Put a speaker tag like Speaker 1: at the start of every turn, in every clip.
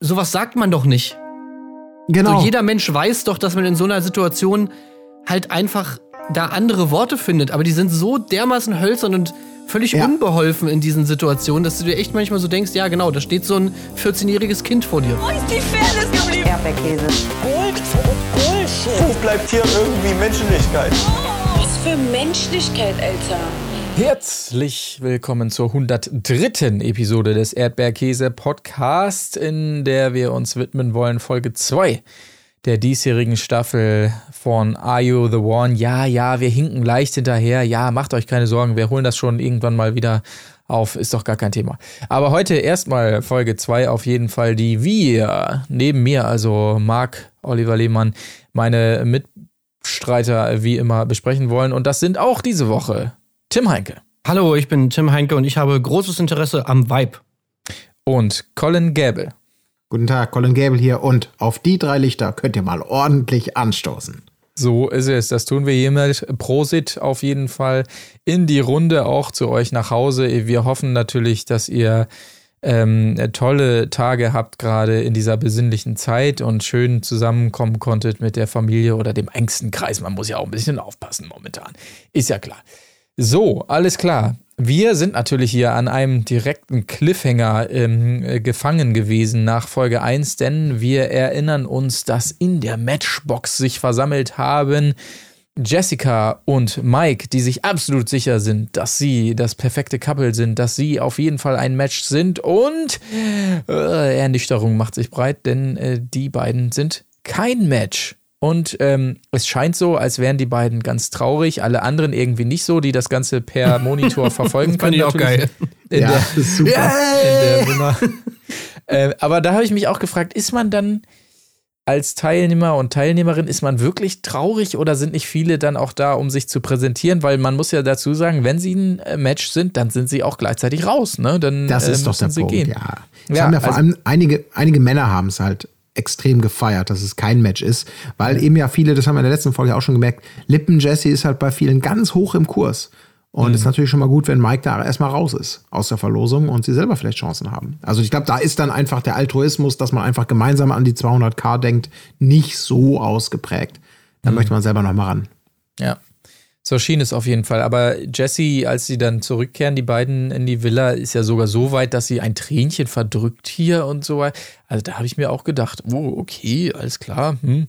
Speaker 1: sowas sagt man doch nicht.
Speaker 2: Genau.
Speaker 1: So, jeder Mensch weiß doch, dass man in so einer Situation halt einfach da andere Worte findet, aber die sind so dermaßen hölzern und völlig
Speaker 2: Ja.
Speaker 1: unbeholfen in diesen Situationen, dass du dir echt manchmal so denkst, ja genau, da steht so ein 14-jähriges Kind vor dir.
Speaker 3: Wo ist die Fairness geblieben?
Speaker 4: Erdbeerkäse.
Speaker 3: Gold, Bullshit.
Speaker 5: Wo bleibt hier irgendwie Menschlichkeit?
Speaker 3: Was für Menschlichkeit, Alter.
Speaker 6: Herzlich willkommen zur 103. Episode des Erdbeerkäse Podcast, in der wir uns widmen wollen Folge 2 der diesjährigen Staffel von Are You the One? Ja, ja, wir hinken leicht hinterher. Ja, macht euch keine Sorgen, wir holen das schon irgendwann mal wieder auf, ist doch gar kein Thema. Aber heute erstmal Folge 2 auf jeden Fall, die wir neben mir, also Marc Oliver Lehmann, meine Mitstreiter wie immer besprechen wollen. Und das sind auch diese Woche Tim Heinke
Speaker 1: Hallo, ich bin Tim Heinke und ich habe großes Interesse am Vibe.
Speaker 6: und Colin Gable.
Speaker 2: Guten Tag, Colin Gable hier und auf die drei Lichter könnt ihr mal ordentlich anstoßen.
Speaker 6: So ist es. Das tun wir hiermit. Prosit auf jeden Fall in die Runde, auch zu euch nach Hause. Wir hoffen natürlich, dass ihr ähm, tolle Tage habt, gerade in dieser besinnlichen Zeit und schön zusammenkommen konntet mit der Familie oder dem engsten Kreis. Man muss ja auch ein bisschen aufpassen momentan. Ist ja klar. So, alles klar. Wir sind natürlich hier an einem direkten Cliffhanger ähm, äh, gefangen gewesen nach Folge 1, denn wir erinnern uns, dass in der Matchbox sich versammelt haben Jessica und Mike, die sich absolut sicher sind, dass sie das perfekte Couple sind, dass sie auf jeden Fall ein Match sind und äh, Ernüchterung macht sich breit, denn äh, die beiden sind kein Match. Und ähm, es scheint so, als wären die beiden ganz traurig, alle anderen irgendwie nicht so, die das Ganze per Monitor verfolgen
Speaker 1: Das fand
Speaker 6: können.
Speaker 1: ich auch geil.
Speaker 6: In
Speaker 2: ja,
Speaker 6: der,
Speaker 2: das ist super.
Speaker 6: in der Nummer. äh, aber da habe ich mich auch gefragt, ist man dann als Teilnehmer und Teilnehmerin, ist man wirklich traurig oder sind nicht viele dann auch da, um sich zu präsentieren? Weil man muss ja dazu sagen, wenn sie ein äh, Match sind, dann sind sie auch gleichzeitig raus. Ne? Dann,
Speaker 2: Das
Speaker 6: äh,
Speaker 2: ist doch
Speaker 6: müssen
Speaker 2: der
Speaker 6: sie
Speaker 2: Punkt,
Speaker 6: gehen.
Speaker 2: ja.
Speaker 6: Ja,
Speaker 2: haben ja vor
Speaker 6: also-
Speaker 2: allem einige, einige Männer haben es halt extrem gefeiert, dass es kein Match ist, weil eben ja viele, das haben wir in der letzten Folge auch schon gemerkt, Lippen Jesse ist halt bei vielen ganz hoch im Kurs. Und
Speaker 6: Mhm.
Speaker 2: es ist natürlich schon mal gut, wenn Mike da erstmal raus ist aus der Verlosung und sie selber vielleicht Chancen haben. Also ich glaube, da ist dann einfach der Altruismus, dass man einfach gemeinsam an die 200k denkt, nicht so ausgeprägt. Da
Speaker 6: Mhm.
Speaker 2: möchte man selber noch mal ran.
Speaker 6: Ja. So schien es auf jeden Fall. Aber Jessie, als sie dann zurückkehren, die beiden in die Villa, ist ja sogar so weit, dass sie ein Tränchen verdrückt hier und so weiter. Also da habe ich mir auch gedacht, oh, okay, alles klar. Hm.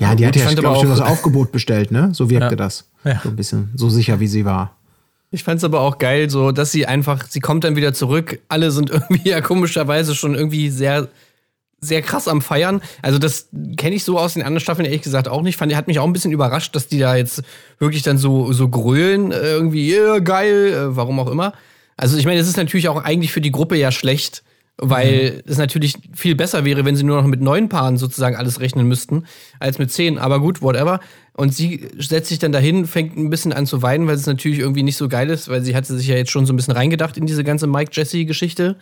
Speaker 2: Ja, die hat ja,
Speaker 1: fand
Speaker 2: glaube
Speaker 1: aber
Speaker 2: ich, schon das Aufgebot bestellt, ne? So wirkte
Speaker 6: Ja.
Speaker 2: das.
Speaker 6: Ja.
Speaker 2: So ein bisschen, so sicher wie sie war.
Speaker 1: Ich fand's aber auch geil, so dass sie einfach, sie kommt dann wieder zurück. Alle sind irgendwie ja komischerweise schon irgendwie sehr, sehr krass am Feiern. Also das kenne ich so aus den anderen Staffeln ehrlich gesagt auch nicht. Fand, hat mich auch ein bisschen überrascht, dass die da jetzt wirklich dann so so grölen äh, irgendwie ja, geil, äh, warum auch immer. Also ich meine, es ist natürlich auch eigentlich für die Gruppe ja schlecht, weil es natürlich viel besser wäre, wenn sie nur noch mit neun Paaren sozusagen alles rechnen müssten, als mit zehn. Aber gut, whatever. Und sie setzt sich dann dahin, fängt ein bisschen an zu weinen, weil es natürlich irgendwie nicht so geil ist, weil sie hatte sich ja jetzt schon so ein bisschen reingedacht in diese ganze Mike-Jesse-Geschichte.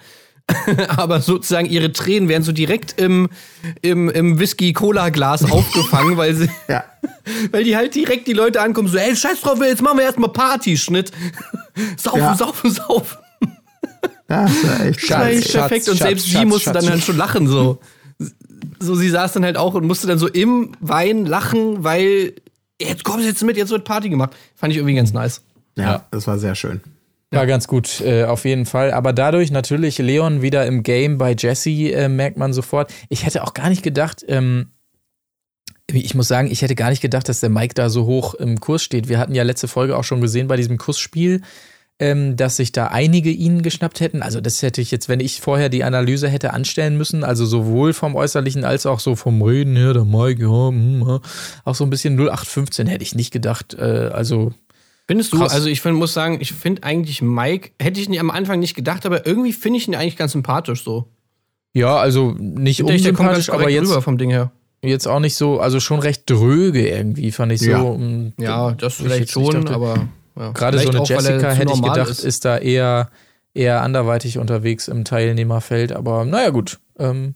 Speaker 1: Aber sozusagen ihre Tränen werden so direkt im, im, im Whisky-Cola-Glas aufgefangen, weil sie,
Speaker 2: Ja.
Speaker 1: weil die halt direkt die Leute ankommen, so, ey, scheiß drauf, jetzt machen wir erstmal Party, Schnitt. Saufen,
Speaker 2: Ja.
Speaker 1: saufen, saufen.
Speaker 2: Ja, das war echt
Speaker 6: Schatz,
Speaker 2: geil.
Speaker 1: echt perfekt.
Speaker 6: Schatz,
Speaker 1: und
Speaker 6: Schatz,
Speaker 1: selbst sie
Speaker 6: Schatz,
Speaker 1: musste
Speaker 6: Schatz.
Speaker 1: dann halt schon lachen, so. So, sie saß dann halt auch und musste dann so im Wein lachen, weil jetzt kommst du jetzt mit, jetzt wird Party gemacht. Fand ich irgendwie ganz nice.
Speaker 2: Ja, das war sehr schön.
Speaker 6: War ganz gut, äh, auf jeden Fall. Aber dadurch natürlich Leon wieder im Game bei Jesse, äh, merkt man sofort. Ich hätte auch gar nicht gedacht, ähm, ich muss sagen, ich hätte gar nicht gedacht, dass der Mike da so hoch im Kurs steht. Wir hatten ja letzte Folge auch schon gesehen bei diesem Kussspiel, ähm, dass sich da einige ihn geschnappt hätten. Also das hätte ich jetzt, wenn ich vorher die Analyse hätte anstellen müssen, also sowohl vom Äußerlichen als auch so vom Reden her, der Mike, ja, hm, ja, auch so ein bisschen 0815 hätte ich nicht gedacht. Äh, also
Speaker 1: Findest du?
Speaker 6: Krass.
Speaker 1: Also ich find, muss sagen, ich finde eigentlich Mike, hätte ich nie, am Anfang nicht gedacht, aber irgendwie finde ich ihn eigentlich ganz sympathisch so.
Speaker 6: ja, also nicht
Speaker 1: Ich,
Speaker 6: unsympathisch, aber jetzt
Speaker 1: vom Ding her.
Speaker 6: jetzt auch nicht so, also schon recht dröge irgendwie, fand ich so.
Speaker 2: Ja.
Speaker 6: um,
Speaker 1: Ja, das
Speaker 6: ich
Speaker 1: vielleicht schon,
Speaker 6: dachte-
Speaker 1: aber ja.
Speaker 6: Gerade so eine
Speaker 1: auch,
Speaker 6: Jessica hätte ich gedacht, ist.
Speaker 1: ist.
Speaker 6: da eher, eher anderweitig unterwegs im Teilnehmerfeld, aber naja, gut. Ähm,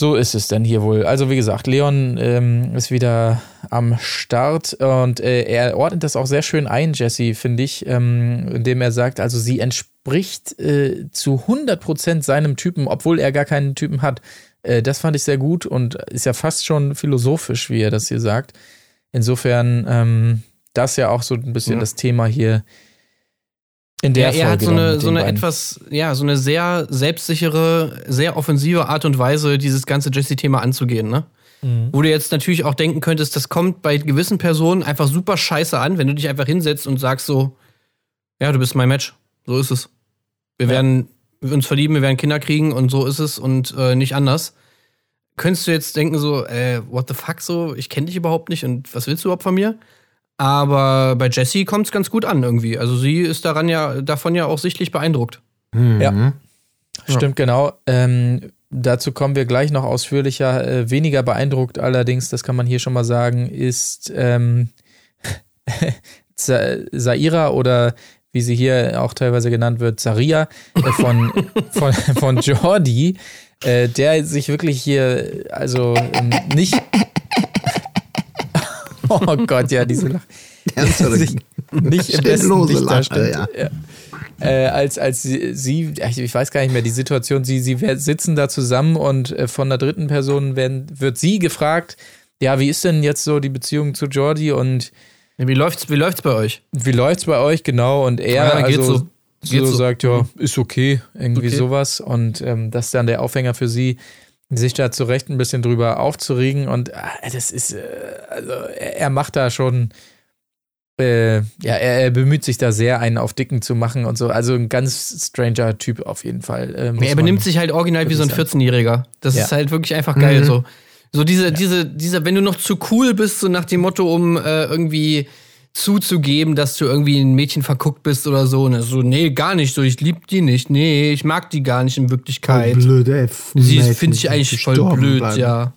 Speaker 6: so ist es denn hier wohl. Also, wie gesagt, Leon ähm, ist wieder am Start und äh, er ordnet das auch sehr schön ein, Jesse, finde ich, ähm, indem er sagt, also sie entspricht äh, zu 100% seinem Typen, obwohl er gar keinen Typen hat. Äh, das fand ich sehr gut und ist ja fast schon philosophisch, wie er das hier sagt. Insofern, ähm, das ja auch so ein bisschen
Speaker 2: Ja.
Speaker 6: das Thema hier in der
Speaker 1: Ja, er hat
Speaker 6: Folge
Speaker 1: so
Speaker 6: dann
Speaker 1: eine, so eine
Speaker 6: beiden.
Speaker 1: etwas, ja, so eine sehr selbstsichere, sehr offensive Art und Weise, dieses ganze Jesse-Thema anzugehen, ne?
Speaker 6: Mhm.
Speaker 1: Wo du jetzt natürlich auch denken könntest, das kommt bei gewissen Personen einfach super scheiße an, wenn du dich einfach hinsetzt und sagst so, ja, du bist mein Match. So ist es. Wir
Speaker 6: Ja.
Speaker 1: werden uns verlieben, wir werden Kinder kriegen und so ist es und äh, nicht anders. Könntest du jetzt denken so, äh, what the fuck so, ich kenne dich überhaupt nicht und was willst du überhaupt von mir? Aber bei Jessie kommt es ganz gut an irgendwie. Also sie ist daran ja, davon ja auch sichtlich beeindruckt.
Speaker 6: Ja. Stimmt, genau. Ähm, dazu kommen wir gleich noch ausführlicher. Äh, weniger beeindruckt allerdings, das kann man hier schon mal sagen, ist ähm, Za- Saira oder wie sie hier auch teilweise genannt wird, Saria äh, von, von, von Jordi, äh, der sich wirklich hier, also ähm, nicht. Oh Gott, ja, diese Lach.
Speaker 2: Ja, das ist
Speaker 6: sich nicht im besten
Speaker 2: Stilllose
Speaker 6: Licht
Speaker 2: Lache,
Speaker 6: darstellt.
Speaker 2: ja.
Speaker 6: Ja. Äh, als als sie, sie, ich weiß gar nicht mehr die Situation, sie, sie sitzen da zusammen und äh, von der dritten Person werden, wird sie gefragt, ja, wie ist denn jetzt so die Beziehung zu Jordi und
Speaker 1: Wie läuft's, wie läuft's bei euch?
Speaker 6: wie läuft's bei euch genau? Und er
Speaker 1: Ja, geht
Speaker 6: also,
Speaker 1: so. Geht
Speaker 6: so
Speaker 1: so.
Speaker 6: sagt, ja, ist okay, irgendwie
Speaker 1: Okay.
Speaker 6: sowas. Und ähm, das ist dann der Aufhänger für sie, sich da zu Recht ein bisschen drüber aufzuregen. Und ah, das ist, äh, also er, macht da schon, äh, ja, er, er bemüht sich da sehr, einen auf Dicken zu machen und so. Also ein ganz stranger Typ auf jeden Fall. Äh,
Speaker 1: er benimmt sich halt original wie so ein
Speaker 6: wirklich
Speaker 1: 14-Jähriger. Das
Speaker 6: Ja.
Speaker 1: ist halt wirklich einfach geil.
Speaker 2: Mhm.
Speaker 1: So, so diese, diese, dieser, wenn du noch zu cool bist, so nach dem Motto, um äh, irgendwie zuzugeben, dass du irgendwie ein Mädchen verguckt bist oder so. Ne? So, nee, gar nicht so, ich lieb die nicht. Nee, ich mag die gar nicht in Wirklichkeit.
Speaker 2: Blöd, ey.
Speaker 1: Sie finde ich eigentlich voll blöd,
Speaker 2: bleiben.
Speaker 1: ja.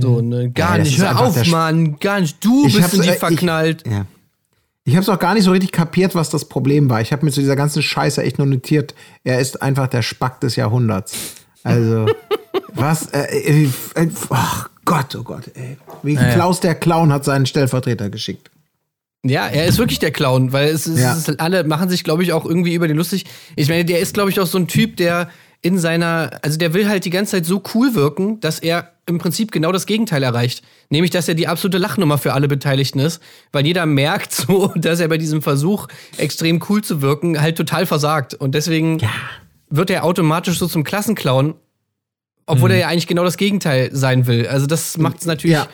Speaker 1: So, ne, gar
Speaker 2: Ja,
Speaker 1: nicht. Hör auf, Mann, gar nicht. Du
Speaker 2: Ich
Speaker 1: bist in die
Speaker 2: äh, ich-
Speaker 1: verknallt.
Speaker 2: Ja. Ich habe es auch gar nicht so richtig kapiert, was das Problem war. Ich habe mir zu dieser ganzen Scheiße echt nur notiert, er ist einfach der Spack des Jahrhunderts. Also, was? Äh, äh, äh, ach Gott, oh Gott, ey. Wie Klaus der Clown hat seinen Stellvertreter geschickt.
Speaker 1: Ja, er ist wirklich der Clown, weil es ist,
Speaker 2: Ja.
Speaker 1: es alle machen sich, glaube ich, auch irgendwie über den lustig. Ich meine, der ist, glaube ich, auch so ein Typ, der in seiner, also der will halt die ganze Zeit so cool wirken, dass er im Prinzip genau das Gegenteil erreicht. Nämlich, dass er die absolute Lachnummer für alle Beteiligten ist, weil jeder merkt so, dass er bei diesem Versuch, extrem cool zu wirken, halt total versagt. Und deswegen wird er automatisch so zum Klassenclown, obwohl er ja eigentlich genau das Gegenteil sein will. Also das macht es natürlich
Speaker 2: Ja.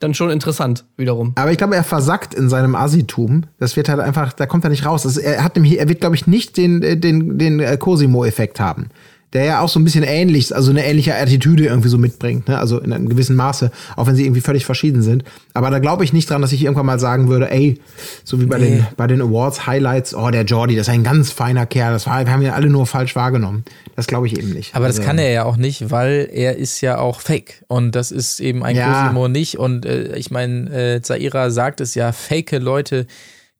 Speaker 1: Dann schon interessant, wiederum.
Speaker 2: Aber ich glaube, er versackt in seinem Assitum. Das wird halt einfach, da kommt er nicht raus. Das, er hat nämlich, er wird, glaube ich, nicht den, äh, den, den äh, Cosimo-Effekt haben. Der ja auch so ein bisschen ähnlich, also eine ähnliche Attitüde irgendwie so mitbringt, ne? Also in einem gewissen Maße, auch wenn sie irgendwie völlig verschieden sind. Aber da glaube ich nicht dran, dass ich irgendwann mal sagen würde, ey, so wie bei den, bei den Awards Highlights, oh, der Jordi, das ist ein ganz feiner Kerl. Das war, wir haben ihn alle nur falsch wahrgenommen. Das glaube ich eben nicht.
Speaker 6: Aber das
Speaker 2: Also,
Speaker 6: kann er ja auch nicht, weil er ist ja auch fake. Und das ist eben ein
Speaker 2: Ja.
Speaker 6: Cosimo nicht. Und äh, ich meine, äh, Zaira sagt es ja, fake Leute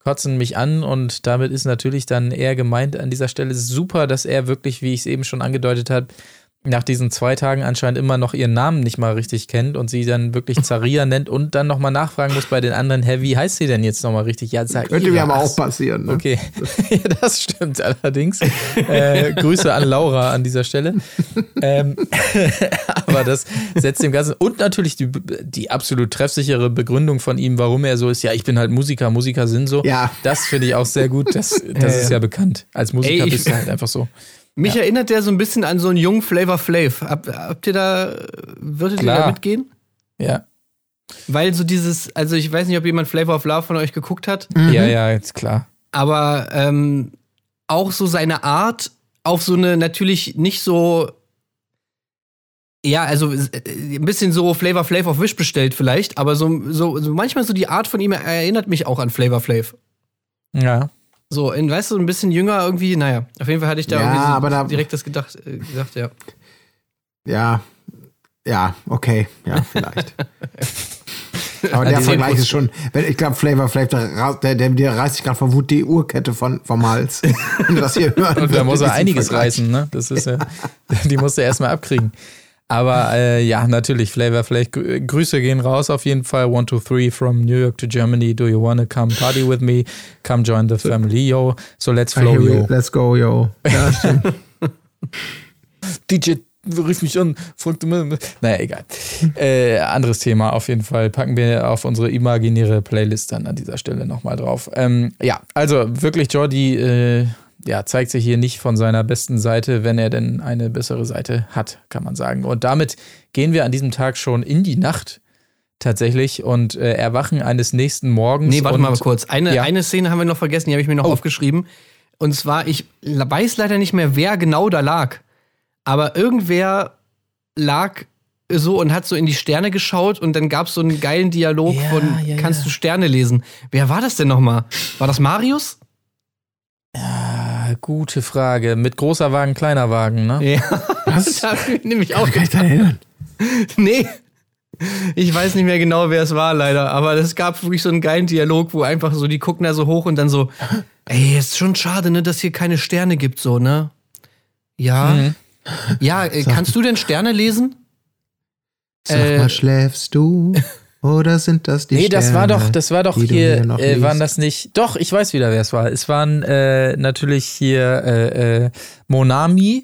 Speaker 6: kotzen mich an und damit ist natürlich dann eher gemeint an dieser Stelle super, dass er wirklich, wie ich es eben schon angedeutet habe, nach diesen zwei Tagen anscheinend immer noch ihren Namen nicht mal richtig kennt und sie dann wirklich Zaria nennt und dann nochmal nachfragen muss bei den anderen, hä, wie heißt sie denn jetzt nochmal richtig? Ja, Zaira.
Speaker 2: Könnte mir aber auch passieren. Ne?
Speaker 6: Okay, ja, das stimmt allerdings. Äh, Grüße an Laura an dieser Stelle. Ähm, aber das setzt dem Ganzen und natürlich die, die absolut treffsichere Begründung von ihm, warum er so ist. Ja, ich bin halt Musiker, Musiker sind so.
Speaker 2: Ja.
Speaker 6: Das finde ich auch sehr gut. Das, das ist ja bekannt. Als Musiker
Speaker 1: Ey,
Speaker 6: bist du halt einfach so.
Speaker 1: Mich erinnert der so ein bisschen an so einen jungen Flavor Flav. Hab, habt ihr da, würdet ihr
Speaker 6: Klar.
Speaker 1: da mitgehen?
Speaker 6: Ja,
Speaker 1: Weil so dieses, also ich weiß nicht, ob jemand Flavor of Love von euch geguckt hat,
Speaker 6: ja, ja, jetzt klar.
Speaker 1: aber ähm, auch so seine Art auf so eine natürlich nicht so, ja, also äh, ein bisschen so Flavor Flav auf Wish bestellt vielleicht, aber so, so, so manchmal so die Art von ihm erinnert mich auch an Flavor Flav.
Speaker 6: Ja.
Speaker 1: So, in, weißt du, ein bisschen jünger irgendwie, naja, auf jeden Fall hatte ich da
Speaker 2: Ja,
Speaker 1: irgendwie so
Speaker 2: aber da-
Speaker 1: direkt das gedacht, äh, gedacht, ja.
Speaker 2: Ja, ja, okay, ja, vielleicht. Aber der
Speaker 1: die
Speaker 2: Vergleich
Speaker 1: 10%.
Speaker 2: ist schon, wenn, ich glaube, Flavor Flav, der, der, der, der reißt sich gerade vor Wut die Uhrkette von, vom Hals. Wenn du das hier hören
Speaker 6: Und da muss er einiges
Speaker 2: Vergleich.
Speaker 6: reißen, ne? Das ist ja, die musst du erstmal abkriegen. Aber äh, ja, natürlich, Flavor Flav. Grü Grüße gehen raus auf jeden Fall. One, two, three from New York to Germany. Do you wanna come party with me? Come join the family, yo. So let's flow, yo.
Speaker 2: Let's go, yo. Ja.
Speaker 6: DJ rief mich an, fragte mir. Naja, egal. äh, anderes Thema auf jeden Fall. Packen wir auf unsere imaginäre Playlist dann an dieser Stelle nochmal drauf. Ähm, ja, also wirklich, Jordi äh, ja, zeigt sich hier nicht von seiner besten Seite, wenn er denn eine bessere Seite hat, kann man sagen. Und damit gehen wir an diesem Tag schon in die Nacht tatsächlich und äh, erwachen eines nächsten Morgens.
Speaker 1: Nee, warte
Speaker 6: und,
Speaker 1: mal kurz. Eine,
Speaker 6: Ja.
Speaker 1: eine Szene haben wir noch vergessen, die habe ich mir noch
Speaker 6: Oh.
Speaker 1: aufgeschrieben. Und zwar, ich weiß leider nicht mehr, wer genau da lag. Aber irgendwer lag so und hat so in die Sterne geschaut und dann gab es so einen geilen Dialog
Speaker 6: Ja,
Speaker 1: von
Speaker 6: ja,
Speaker 1: Kannst du Sterne lesen? Wer war das denn nochmal? War das Marius?
Speaker 6: Ah, gute Frage. Mit großer Wagen, kleiner Wagen, ne?
Speaker 1: Ja. Was? da ich nämlich auch.
Speaker 2: Kann ich erinnern?
Speaker 1: Nee. Ich weiß nicht mehr genau, wer es war, leider. Aber es gab wirklich so einen geilen Dialog, wo einfach so, die gucken da so hoch und dann so, ey, ist schon schade, ne, dass hier keine Sterne gibt, so, ne? Ja.
Speaker 6: Mhm.
Speaker 1: Ja, äh, kannst du denn Sterne lesen?
Speaker 2: Sag
Speaker 1: Äh,
Speaker 2: mal, schläfst du? Oder sind das die
Speaker 6: Nee, das war
Speaker 2: Sterne,
Speaker 6: doch, das war doch hier, äh, waren das nicht, doch, ich weiß wieder, wer es war. Es waren äh, natürlich hier äh, äh, Monami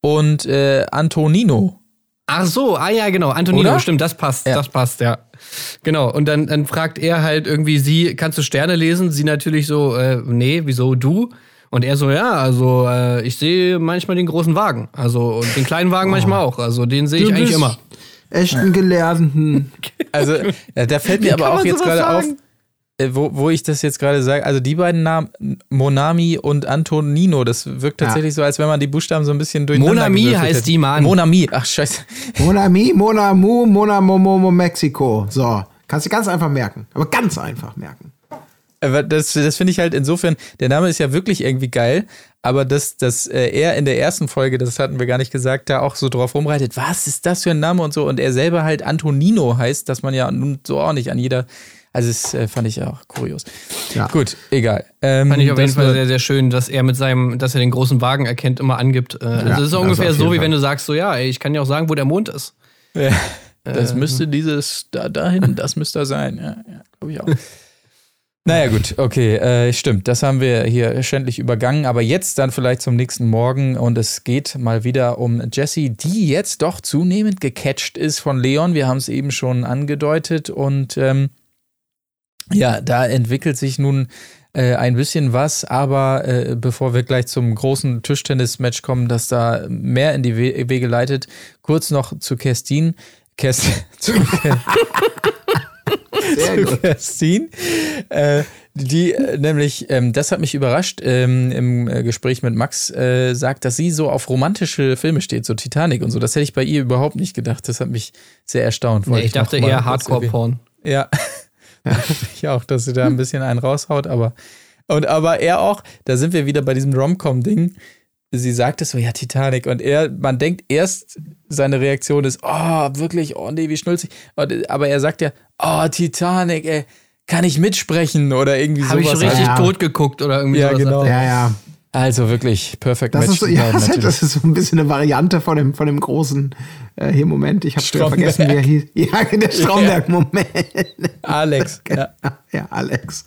Speaker 6: und äh, Antonino.
Speaker 1: Ach so, ah ja, genau, Antonino,
Speaker 6: Oder?
Speaker 1: stimmt, das passt,
Speaker 6: Ja.
Speaker 1: das passt, ja. Genau, und dann, dann fragt er halt irgendwie sie, kannst du Sterne lesen? Sie natürlich so, äh, nee, wieso du? Und er so, ja, also äh, ich sehe manchmal den großen Wagen, also und den kleinen Wagen manchmal auch, also den sehe ich
Speaker 2: Oh. Du
Speaker 1: eigentlich immer.
Speaker 2: Echt ein Gelehrten.
Speaker 6: Also, ja, da fällt
Speaker 1: Wie
Speaker 6: mir aber auch jetzt gerade auf, äh, wo, wo ich das jetzt gerade sage, also die beiden Namen, Monami und Antonino, das wirkt
Speaker 2: Ja.
Speaker 6: tatsächlich so, als wenn man die Buchstaben so ein bisschen durcheinander
Speaker 1: Monami heißt
Speaker 6: hätte.
Speaker 1: die, Mann.
Speaker 6: Monami, ach scheiße.
Speaker 2: Monami, Monamu, Monamomo, Mexiko. So, kannst du ganz einfach merken. Aber ganz einfach merken.
Speaker 6: Aber das, das finde ich halt insofern, der Name ist ja wirklich irgendwie geil, aber dass, dass äh, er in der ersten Folge, das hatten wir gar nicht gesagt, da auch so drauf rumreitet, was ist das für ein Name und so, und er selber halt Antonino heißt, dass man ja nun so auch nicht an jeder, also das äh, fand ich auch kurios.
Speaker 2: Ja.
Speaker 6: Gut, egal. Ähm,
Speaker 1: Fand ich auf jeden Fall sehr, sehr schön, dass er mit seinem, dass er den großen Wagen erkennt, immer angibt. Äh, also das ist ungefähr so, wie
Speaker 2: Fall.
Speaker 1: wenn du sagst, so ja, ey, ich kann ja auch sagen, wo der Mond ist.
Speaker 6: Ja, das müsste dieses, da, dahin, das müsste er sein. Ja, ja glaube ich auch. naja, gut, okay, äh, stimmt. Das haben wir hier schändlich übergangen. Aber jetzt dann vielleicht zum nächsten Morgen und es geht mal wieder um Jessie, die jetzt doch zunehmend gecatcht ist von Leon. Wir haben es eben schon angedeutet und ähm, ja, da entwickelt sich nun äh, ein bisschen was, aber äh, bevor wir gleich zum großen Tischtennis-Match kommen, das da mehr in die We Wege leitet, kurz noch zu Kerstin. Kerst zu,
Speaker 2: Sehr gut.
Speaker 6: Kerstin, äh, die äh, nämlich, ähm, das hat mich überrascht, ähm, im äh, Gespräch mit Max äh, sagt, dass sie so auf romantische Filme steht, so Titanic und so. Das hätte ich bei ihr überhaupt nicht gedacht. Das hat mich sehr erstaunt.
Speaker 1: Nee,
Speaker 6: Wollte
Speaker 1: ich dachte eher. Hardcore-Porn.
Speaker 6: Ja. ich auch, dass sie da ein bisschen einen raushaut, aber. Und aber er auch, da sind wir wieder bei diesem Rom-Com-Ding. Sie sagt es so, ja, Titanic. Und er, man denkt erst, seine Reaktion ist, oh, wirklich, oh nee, wie schnulzig. Und, aber er sagt ja, oh, Titanic, ey, kann ich mitsprechen oder irgendwie
Speaker 1: Habe ich
Speaker 6: sowas.
Speaker 1: schon richtig
Speaker 2: Ja.
Speaker 1: tot geguckt oder irgendwie
Speaker 6: Ja,
Speaker 1: sowas.
Speaker 6: genau.
Speaker 2: Ja, ja.
Speaker 6: Also wirklich, perfect
Speaker 2: Das
Speaker 6: Match.
Speaker 2: ist, so, ja, das das ist so ein bisschen eine Variante von dem, von dem großen, äh, hier, Moment, ich habe vergessen, wie er hieß. Ja, der Stromberg-Moment.
Speaker 6: Alex. Ja.
Speaker 2: Ja, Alex.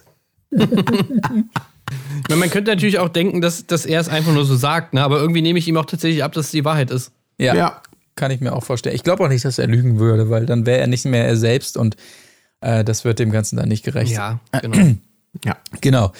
Speaker 1: Ich man könnte natürlich auch denken, dass, dass er es einfach nur so sagt, ne? aber irgendwie nehme ich ihm auch tatsächlich ab, dass es die Wahrheit ist.
Speaker 6: Ja,
Speaker 2: Ja.
Speaker 6: Kann ich mir auch vorstellen. Ich glaube auch nicht, dass er lügen würde, weil dann wäre er nicht mehr er selbst und äh, das wird dem Ganzen dann nicht gerecht.
Speaker 1: Ja, genau.
Speaker 2: Ja.
Speaker 6: Genau.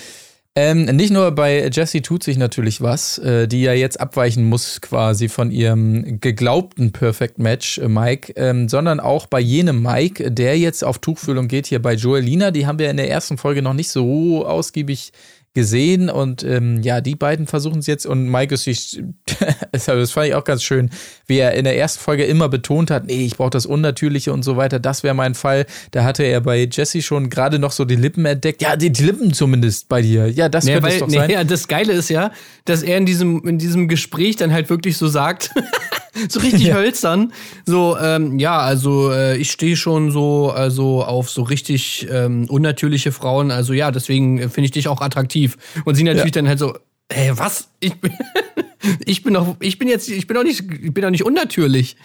Speaker 6: Ähm, nicht nur bei Jessie tut sich natürlich was, äh, die ja jetzt abweichen muss quasi von ihrem geglaubten Perfect Match, äh, Mike, ähm, sondern auch bei jenem Mike, der jetzt auf Tuchfühlung geht hier bei Joelina. Die haben wir in der ersten Folge noch nicht so ausgiebig gesehen und ähm, ja, die beiden versuchen es jetzt und Mike ist sich, das fand ich auch ganz schön, wie er in der ersten Folge immer betont hat, nee, ich brauche das Unnatürliche und so weiter, das wäre mein Fall. Da hatte er bei Jesse schon gerade noch so die Lippen entdeckt. Ja, die, die Lippen zumindest bei dir. Ja, das
Speaker 1: Nee,
Speaker 6: könnte es
Speaker 1: weil,
Speaker 6: doch
Speaker 1: nee,
Speaker 6: sein.
Speaker 1: ja, das Geile ist ja, dass er in diesem, in diesem Gespräch dann halt wirklich so sagt, so richtig hölzern, so, ähm, ja, also äh, ich stehe schon so, also auf so richtig ähm, unnatürliche Frauen, also ja, deswegen finde ich dich auch attraktiv. Und sie natürlich dann halt so, ey, was? Ich bin, ich bin doch, ich bin jetzt, ich bin doch nicht, ich bin doch nicht unnatürlich.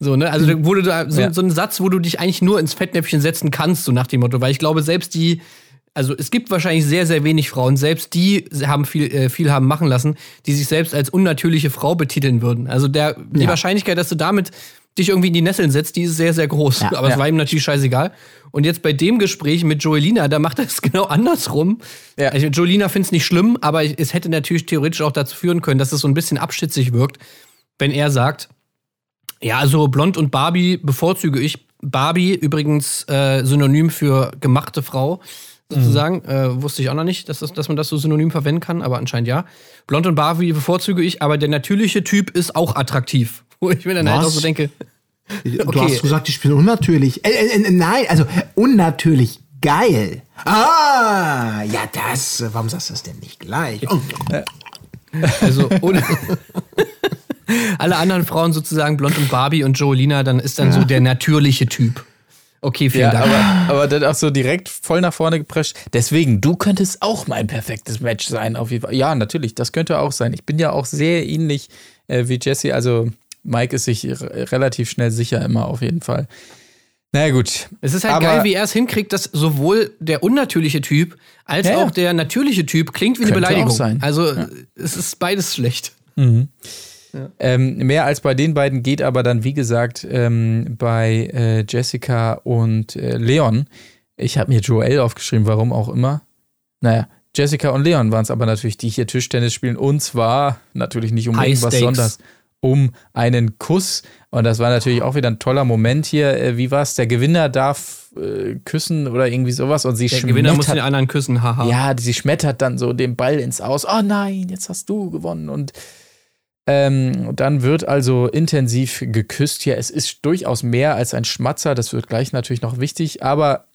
Speaker 1: So, ne? Also, da wurde da so,
Speaker 6: Ja.
Speaker 1: so ein Satz, wo du dich eigentlich nur ins Fettnäpfchen setzen kannst, so nach dem Motto. Weil ich glaube, selbst die, also es gibt wahrscheinlich sehr, sehr wenig Frauen, selbst die haben viel, äh, viel haben machen lassen, die sich selbst als unnatürliche Frau betiteln würden. Also der, die
Speaker 2: Ja.
Speaker 1: Wahrscheinlichkeit, dass du damit dich irgendwie in die Nesseln setzt, die ist sehr, sehr groß.
Speaker 2: Ja.
Speaker 1: Aber es
Speaker 6: Ja.
Speaker 1: war ihm natürlich scheißegal. Und jetzt bei dem Gespräch mit Joelina, da macht er es genau andersrum.
Speaker 6: Ja.
Speaker 1: Also Joelina findet es nicht schlimm, aber es hätte natürlich theoretisch auch dazu führen können, dass es so ein bisschen abschätzig wirkt, wenn er sagt, ja, also Blond und Barbie bevorzuge ich. Barbie übrigens äh, synonym für gemachte Frau sozusagen. Äh, wusste ich auch noch nicht, dass, das, dass man das so synonym verwenden kann, aber anscheinend ja. Blond und Barbie bevorzuge ich, aber der natürliche Typ ist auch attraktiv. Wo ich mir dann halt
Speaker 2: Was?
Speaker 1: auch so denke,
Speaker 2: Du
Speaker 1: Okay.
Speaker 2: hast gesagt, ich bin unnatürlich. Äh, äh, äh, nein, also unnatürlich geil. Ah, ja, das. Warum sagst du das denn nicht gleich? Oh,
Speaker 1: also ohne alle anderen Frauen sozusagen Blond und Barbie und Joelina, dann ist dann so der natürliche Typ. Okay, vielen
Speaker 6: Ja,
Speaker 1: Dank.
Speaker 6: aber, aber dann auch so direkt voll nach vorne geprescht. Deswegen, du könntest auch mein perfektes Match sein, auf jeden Fall. Ja, natürlich, das könnte auch sein. Ich bin ja auch sehr ähnlich äh, wie Jesse. Also, Mike ist sich relativ schnell sicher immer auf jeden Fall. Naja, gut.
Speaker 1: Es ist halt
Speaker 6: Aber-
Speaker 1: geil, wie er es hinkriegt, dass sowohl der unnatürliche Typ als
Speaker 6: Ja, ja.
Speaker 1: auch der natürliche Typ klingt wie eine
Speaker 6: Könnte
Speaker 1: Beleidigung.
Speaker 6: auch sein.
Speaker 1: Also es ist beides schlecht.
Speaker 6: Ähm, mehr als bei den beiden geht aber dann, wie gesagt, ähm, bei äh, Jessica und äh, Leon. Ich habe mir Joel aufgeschrieben, warum auch immer. Naja, Jessica und Leon waren es aber natürlich, die hier Tischtennis spielen. Und zwar natürlich nicht um
Speaker 1: High
Speaker 6: irgendwas, sondern um einen Kuss. Und das war natürlich auch wieder ein toller Moment hier. Äh, wie war's? Der Gewinner darf äh, küssen oder irgendwie sowas. Und sie
Speaker 1: Der Gewinner muss den anderen küssen, haha.
Speaker 6: ja, sie schmettert dann so den Ball ins Aus. Oh nein, jetzt hast du gewonnen. Und ähm, dann wird also intensiv geküsst. Ja, es ist durchaus mehr als ein Schmatzer. Das wird gleich natürlich noch wichtig. Aber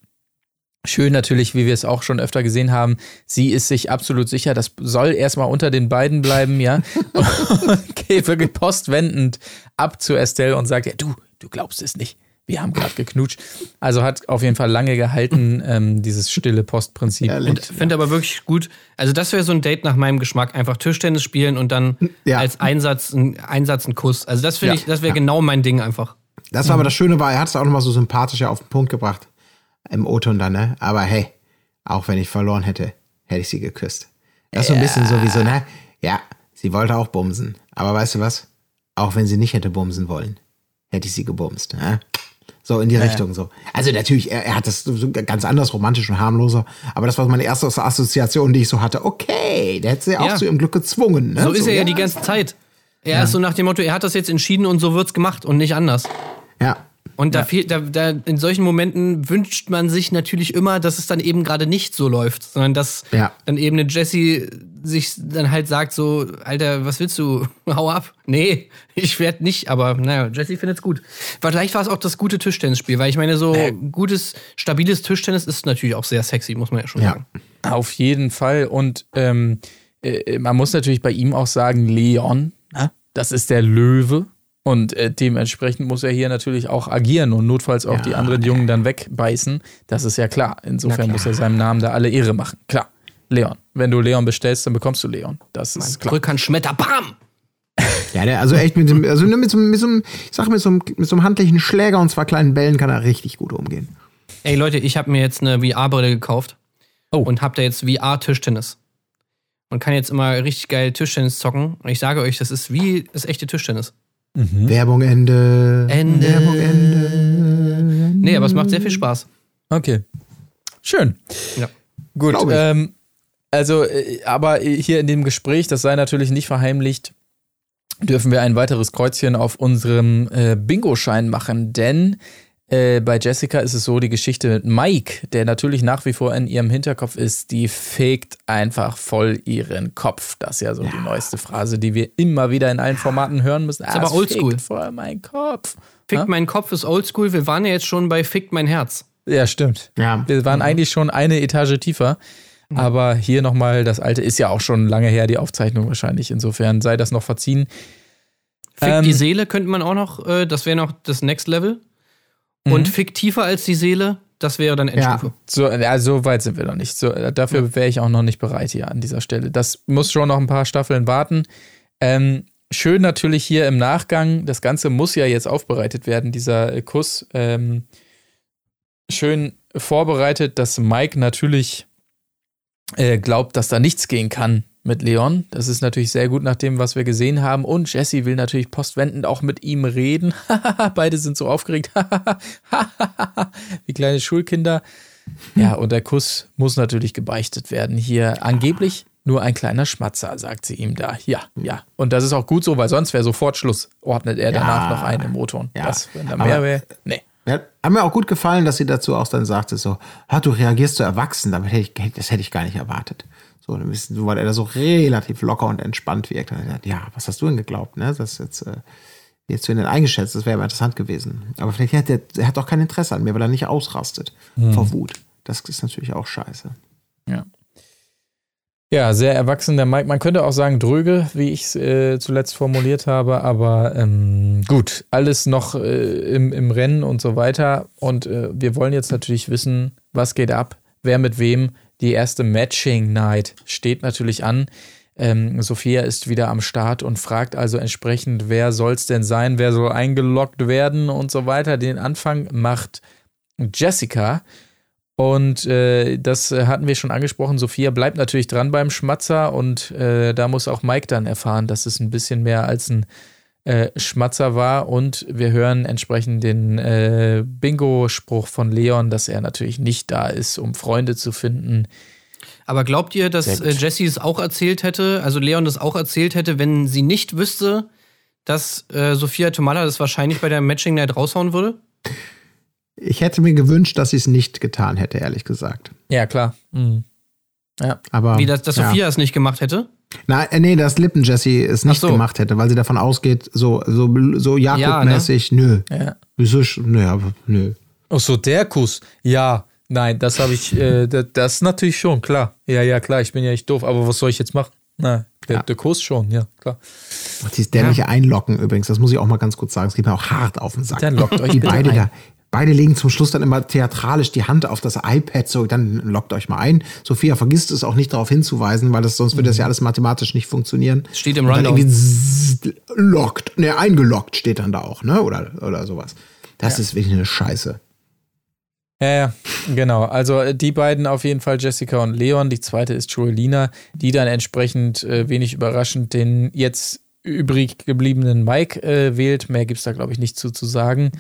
Speaker 6: schön natürlich, wie wir es auch schon öfter gesehen haben. Sie ist sich absolut sicher. Das soll erstmal unter den beiden bleiben, ja. und geht wirklich postwendend ab zu Estelle und sagt: Ja, du, du glaubst es nicht. Wir haben gerade geknutscht. Also hat auf jeden Fall lange gehalten, ähm, dieses stille Postprinzip.
Speaker 1: Und finde aber wirklich gut. Also, das wäre so ein Date nach meinem Geschmack. Einfach Tischtennis spielen und dann
Speaker 2: Ja.
Speaker 1: als Einsatz, ein Einsatz einen Kuss. Also, das finde
Speaker 6: Ja.
Speaker 1: ich, das wäre genau mein Ding einfach.
Speaker 2: Das war aber das Schöne war, er hat es auch nochmal so sympathisch ja auf den Punkt gebracht. Im O-Ton dann, ne? Aber hey, auch wenn ich verloren hätte, hätte ich sie geküsst. Das ist so ein bisschen so wie so, ne? Ja, sie wollte auch bumsen. Aber weißt du was? Auch wenn sie nicht hätte bumsen wollen, hätte ich sie gebumst. Ne? So in die Richtung so. Also natürlich, er, er hat das so ganz anders, romantisch und harmloser. Aber das war meine erste Assoziation, die ich so hatte. Okay, der hätte sie auch
Speaker 1: Ja.
Speaker 2: zu ihrem Glück gezwungen. Ne?
Speaker 1: So ist er ja die ganze Zeit. Er ist so nach dem Motto, er hat das jetzt entschieden und so wird's gemacht und nicht anders.
Speaker 2: Ja,
Speaker 1: Und da fehlt, da, da, in solchen Momenten wünscht man sich natürlich immer, dass es dann eben gerade nicht so läuft, sondern dass
Speaker 2: Ja.
Speaker 1: dann eben eine Jessie sich dann halt sagt so, Alter, was willst du? Hau ab. Nee, ich werd nicht, aber naja, Jessie findet's gut. Vielleicht war es auch das gute Tischtennisspiel, weil ich meine, so gutes, stabiles Tischtennis ist natürlich auch sehr sexy, muss man ja schon
Speaker 2: Ja.
Speaker 1: sagen.
Speaker 6: Auf jeden Fall. Und ähm, äh, man muss natürlich bei ihm auch sagen, Leon, ne? das ist der Löwe. Und äh, dementsprechend muss er hier natürlich auch agieren und notfalls auch die anderen Jungen dann wegbeißen. Das ist ja klar. Insofern muss er seinem Namen da alle Ehre machen. Klar. Leon. Wenn du Leon bestellst, dann bekommst du Leon. Das ist klar.
Speaker 1: Rückhand Schmetter, bam!
Speaker 2: Ja, der, also echt mit dem, also mit so, einem- mit so, einem- ich sag mit so, einem- mit so einem handlichen Schläger und zwei kleinen Bällen kann er richtig gut umgehen.
Speaker 1: Ey Leute, ich habe mir jetzt eine VR-Brille gekauft
Speaker 6: Oh.
Speaker 1: und hab da jetzt VR-Tischtennis. Und kann jetzt immer richtig geil Tischtennis zocken. Und ich sage euch, das ist wie das echte Tischtennis.
Speaker 2: Werbung Ende.
Speaker 1: Ende.
Speaker 2: Werbung Ende.
Speaker 1: Nee, aber es macht sehr viel Spaß.
Speaker 6: Okay. Schön.
Speaker 1: Ja.
Speaker 6: Gut. Ähm, also, äh, aber hier in dem Gespräch, das sei natürlich nicht verheimlicht, dürfen wir ein weiteres Kreuzchen auf unserem äh, Bingo-Schein machen, denn äh, bei Jessica ist es so, die Geschichte mit Mike, der natürlich nach wie vor in ihrem Hinterkopf ist, die fegt einfach voll ihren Kopf. Das ist ja so die neueste Phrase, die wir immer wieder in allen Formaten hören müssen. Ist
Speaker 1: aber oldschool.
Speaker 6: Fegt voll mein Kopf.
Speaker 1: Fickt
Speaker 6: Ja?
Speaker 1: mein Kopf ist oldschool. Wir waren ja jetzt schon bei Fickt mein Herz.
Speaker 6: Ja, stimmt.
Speaker 2: Ja.
Speaker 6: Wir waren eigentlich schon eine Etage tiefer. Aber hier nochmal, das alte ist ja auch schon lange her, die Aufzeichnung wahrscheinlich. Insofern sei das noch verziehen.
Speaker 1: Fickt
Speaker 6: Ähm.
Speaker 1: die Seele könnte man auch noch, äh, das wäre noch das Next Level. Und fickt tiefer als die Seele, das wäre dann Endstufe.
Speaker 6: So, ja, so weit sind wir noch nicht. So, äh, dafür wäre ich auch noch nicht bereit hier an dieser Stelle. Das muss schon noch ein paar Staffeln warten. Ähm, schön natürlich hier im Nachgang, das Ganze muss ja jetzt aufbereitet werden, dieser äh, Kuss. Ähm, schön vorbereitet, dass Mike natürlich äh, glaubt, dass da nichts gehen kann mit Leon. Das ist natürlich sehr gut nach dem, was wir gesehen haben. Und Jesse will natürlich postwendend auch mit ihm reden. Beide sind so aufgeregt. Wie kleine Schulkinder. Ja, und der Kuss muss natürlich gebeichtet werden. Hier angeblich nur ein kleiner Schmatzer, sagt sie ihm da. Ja, ja. Und das ist auch gut so, weil sonst wäre sofort Schluss. Ordnet er danach
Speaker 2: Ja.
Speaker 6: noch einen im Motor.
Speaker 2: Ja.
Speaker 6: Das, wenn da mehr wäre. Nee.
Speaker 2: Hat mir auch gut gefallen, dass sie dazu auch dann sagte, so, du reagierst so erwachsen, damit hätte ich, das hätte ich gar nicht erwartet. So, wissen- so, weil er da so relativ locker und entspannt wirkt. Er sagt, ja, was hast du denn geglaubt, ne? Das jetzt, äh, jetzt werden eingeschätzt, das wäre aber interessant gewesen. Aber vielleicht hat er, er hat doch kein Interesse an mir, weil er nicht ausrastet vor Wut. Das ist natürlich auch scheiße.
Speaker 6: Ja. Ja, sehr erwachsen der Mike. Man könnte auch sagen dröge, wie ich es äh, zuletzt formuliert habe, aber ähm, gut, alles noch äh, im, im Rennen und so weiter. Und äh, wir wollen jetzt natürlich wissen, was geht ab, wer mit wem. Die erste Matching Night steht natürlich an. Ähm, Sophia ist wieder am Start und fragt also entsprechend, wer soll es denn sein, wer soll eingeloggt werden und so weiter. Den Anfang macht Jessica. Und äh, das hatten wir schon angesprochen. Sophia bleibt natürlich dran beim Schmatzer und äh, da muss auch Mike dann erfahren, dass es ein bisschen mehr als ein äh, Schmatzer war. Und wir hören entsprechend den äh, Bingo-Spruch von Leon, dass er natürlich nicht da ist, um Freunde zu finden.
Speaker 1: Aber glaubt ihr, dass äh, Jessie es auch erzählt hätte, also Leon das auch erzählt hätte, wenn sie nicht wüsste, dass äh, Sophia Tomala das wahrscheinlich bei der Matching Night raushauen würde?
Speaker 2: Ich hätte mir gewünscht, dass sie es nicht getan hätte, ehrlich gesagt.
Speaker 6: Ja, klar. Mhm. Ja.
Speaker 2: Aber,
Speaker 1: Wie, dass, dass
Speaker 2: ja.
Speaker 1: Sophia es nicht gemacht hätte?
Speaker 2: Na, äh, nee, dass Lippen Jessie es nicht
Speaker 1: so.
Speaker 2: gemacht hätte, weil sie davon ausgeht, so, so, so Jakob-mäßig, nö.
Speaker 6: ja.
Speaker 2: Wieso, nö, aber nö.
Speaker 6: Ach so, der Kuss. Ja, nein, das habe ich, äh, das, das natürlich schon, klar. Ja, ja, klar, ich bin ja nicht doof, aber was soll ich jetzt machen? Na, der,
Speaker 2: Ja.
Speaker 6: der Kuss schon, ja, klar.
Speaker 2: Ach, dieses dämliche Einlocken übrigens, das muss ich auch mal ganz kurz sagen. Es geht mir auch hart auf den Sack.
Speaker 6: Dann lockt euch
Speaker 2: die beide
Speaker 6: ein.
Speaker 2: da. Beide legen zum Schluss dann immer theatralisch die Hand auf das iPad, so dann lockt euch mal ein. Sophia vergisst es auch nicht darauf hinzuweisen, weil das sonst würde das ja alles mathematisch nicht funktionieren.
Speaker 1: Steht im Rundown.
Speaker 2: irgendwie lockt, ne, eingeloggt steht dann da auch, ne, oder oder sowas. Das ist wirklich eine Scheiße.
Speaker 6: Ja, ja, genau. Also äh, die beiden auf jeden Fall, Jessica und Leon. Die zweite ist Joelina, die dann entsprechend äh, wenig überraschend den jetzt übrig gebliebenen Mike äh, wählt. Mehr gibt's da, glaube ich, nicht zu, zu sagen.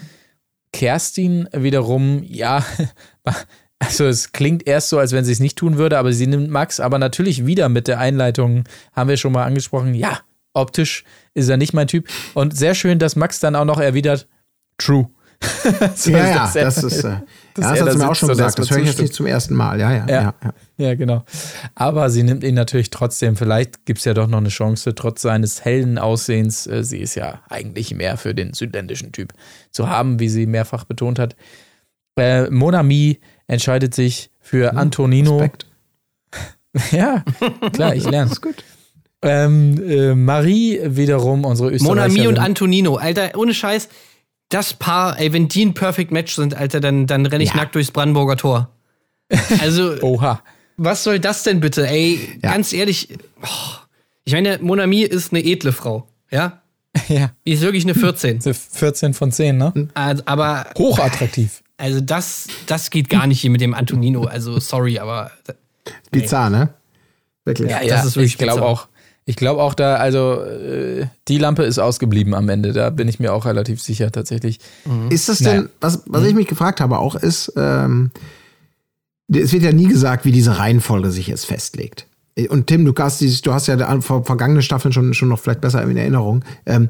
Speaker 6: Kerstin wiederum, ja, also es klingt erst so, als wenn sie es nicht tun würde, aber sie nimmt Max, aber natürlich wieder mit der Einleitung, haben wir schon mal angesprochen, ja, optisch ist er nicht mein Typ. Und sehr schön, dass Max dann auch noch erwidert, true. So,
Speaker 2: Ja, ja,
Speaker 6: dass er-
Speaker 2: das ist, äh,
Speaker 6: dass
Speaker 2: ja,
Speaker 6: er
Speaker 2: das hat
Speaker 6: da
Speaker 2: sie mir auch
Speaker 6: sitzt
Speaker 2: schon gesagt. Das höre ich jetzt nicht zum ersten Mal. Ja, ja,
Speaker 6: Ja.
Speaker 2: ja. ja.
Speaker 6: Ja, genau. Aber sie nimmt ihn natürlich trotzdem. Vielleicht gibt es ja doch noch eine Chance, trotz seines hellen Aussehens. Äh, sie ist ja eigentlich mehr für den südländischen Typ zu haben, wie sie mehrfach betont hat. Äh, Monami entscheidet sich für Antonino.
Speaker 2: Respekt.
Speaker 6: Ja, klar, ich lerne.
Speaker 2: Das ist gut.
Speaker 6: Ähm, äh, Marie wiederum, unsere Österreicherin.
Speaker 1: Monami und Antonino, Alter, ohne Scheiß, das Paar, ey, wenn die ein Perfect Match sind, Alter, dann, dann renne ich
Speaker 2: Ja.
Speaker 1: nackt durchs Brandenburger Tor. Also,
Speaker 6: Oha.
Speaker 1: was soll das denn bitte, ey?
Speaker 2: Ja.
Speaker 1: Ganz ehrlich, oh, ich meine, Monami ist eine edle Frau, ja?
Speaker 6: Ja,
Speaker 1: Die ist wirklich eine 14.
Speaker 6: 14 von 10, ne?
Speaker 1: Also, aber,
Speaker 6: Hochattraktiv.
Speaker 1: also das, das geht gar nicht hier mit dem Antonino. Also, sorry, aber
Speaker 2: Bizarr, ne? Wirklich.
Speaker 1: Ja, das ist wirklich
Speaker 6: ich glaube auch. Ich glaube auch da, also äh, die Lampe ist ausgeblieben am Ende. Da bin ich mir auch relativ sicher tatsächlich.
Speaker 2: Ist das
Speaker 6: Naja.
Speaker 2: denn, was, was ich mich gefragt habe auch, ist, ähm, es wird ja nie gesagt, wie diese Reihenfolge sich jetzt festlegt. Und Tim, du hast, du hast ja vergangene Staffeln schon, schon noch vielleicht besser in Erinnerung. Ähm,